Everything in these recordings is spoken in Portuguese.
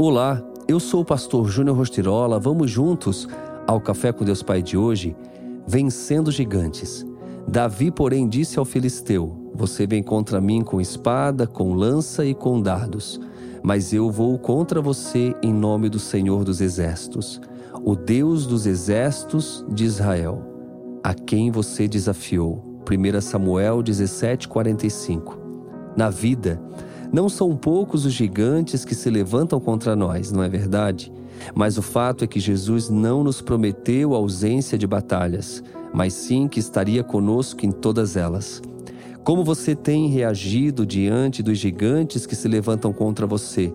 Olá, eu sou o pastor Júnior Rostirola. Vamos juntos ao Café com Deus Pai de hoje, vencendo gigantes. Davi, porém, disse ao filisteu: Você vem contra mim com espada, com lança e com dardos, mas eu vou contra você em nome do Senhor dos Exércitos, o Deus dos Exércitos de Israel, a quem você desafiou. 1 Samuel 17:45. Na vida, não são poucos os gigantes que se levantam contra nós, não é verdade? Mas o fato é que Jesus não nos prometeu a ausência de batalhas, mas sim que estaria conosco em todas elas. Como você tem reagido diante dos gigantes que se levantam contra você?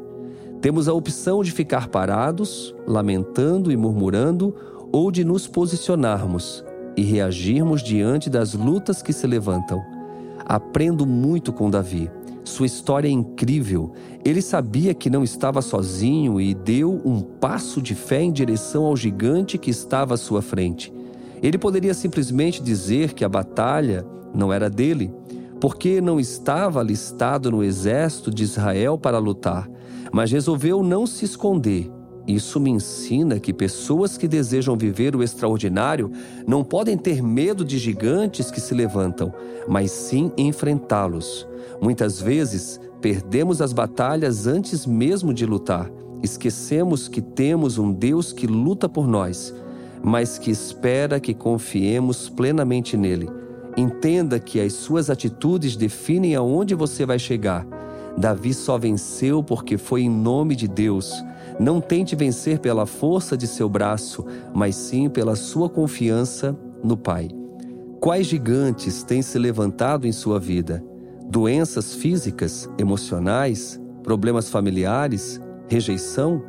Temos a opção de ficar parados, lamentando e murmurando, ou de nos posicionarmos e reagirmos diante das lutas que se levantam. Aprendo muito com Davi. Sua história é incrível. Ele sabia que não estava sozinho e deu um passo de fé em direção ao gigante que estava à sua frente. Ele poderia simplesmente dizer que a batalha não era dele, porque não estava alistado no exército de Israel para lutar, mas resolveu não se esconder. Isso me ensina que pessoas que desejam viver o extraordinário não podem ter medo de gigantes que se levantam, mas sim enfrentá-los. Muitas vezes, perdemos as batalhas antes mesmo de lutar. Esquecemos que temos um Deus que luta por nós, mas que espera que confiemos plenamente nele. Entenda que as suas atitudes definem aonde você vai chegar. Davi só venceu porque foi em nome de Deus. Não tente vencer pela força de seu braço, mas sim pela sua confiança no Pai. Quais gigantes têm se levantado em sua vida? doenças físicas, emocionais, problemas familiares, rejeição,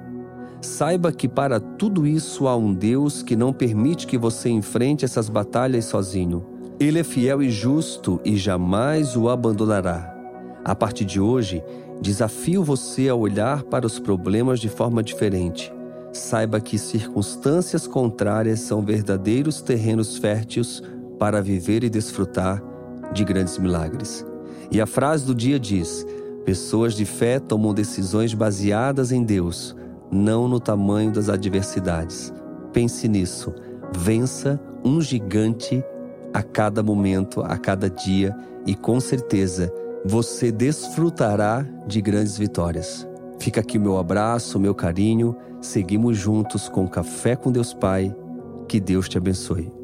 saiba que para tudo isso há um Deus que não permite que você enfrente essas batalhas sozinho. Ele é fiel e justo e jamais o abandonará. A partir de hoje, desafio você a olhar para os problemas de forma diferente. Saiba que circunstâncias contrárias são verdadeiros terrenos férteis para viver e desfrutar de grandes milagres. E a frase do dia diz: Pessoas de fé tomam decisões baseadas em Deus, não no tamanho das adversidades. Pense nisso. Vença um gigante a cada momento, a cada dia, e com certeza você desfrutará de grandes vitórias. Fica aqui meu abraço, meu carinho. Seguimos juntos com Café com Deus Pai. Que Deus te abençoe.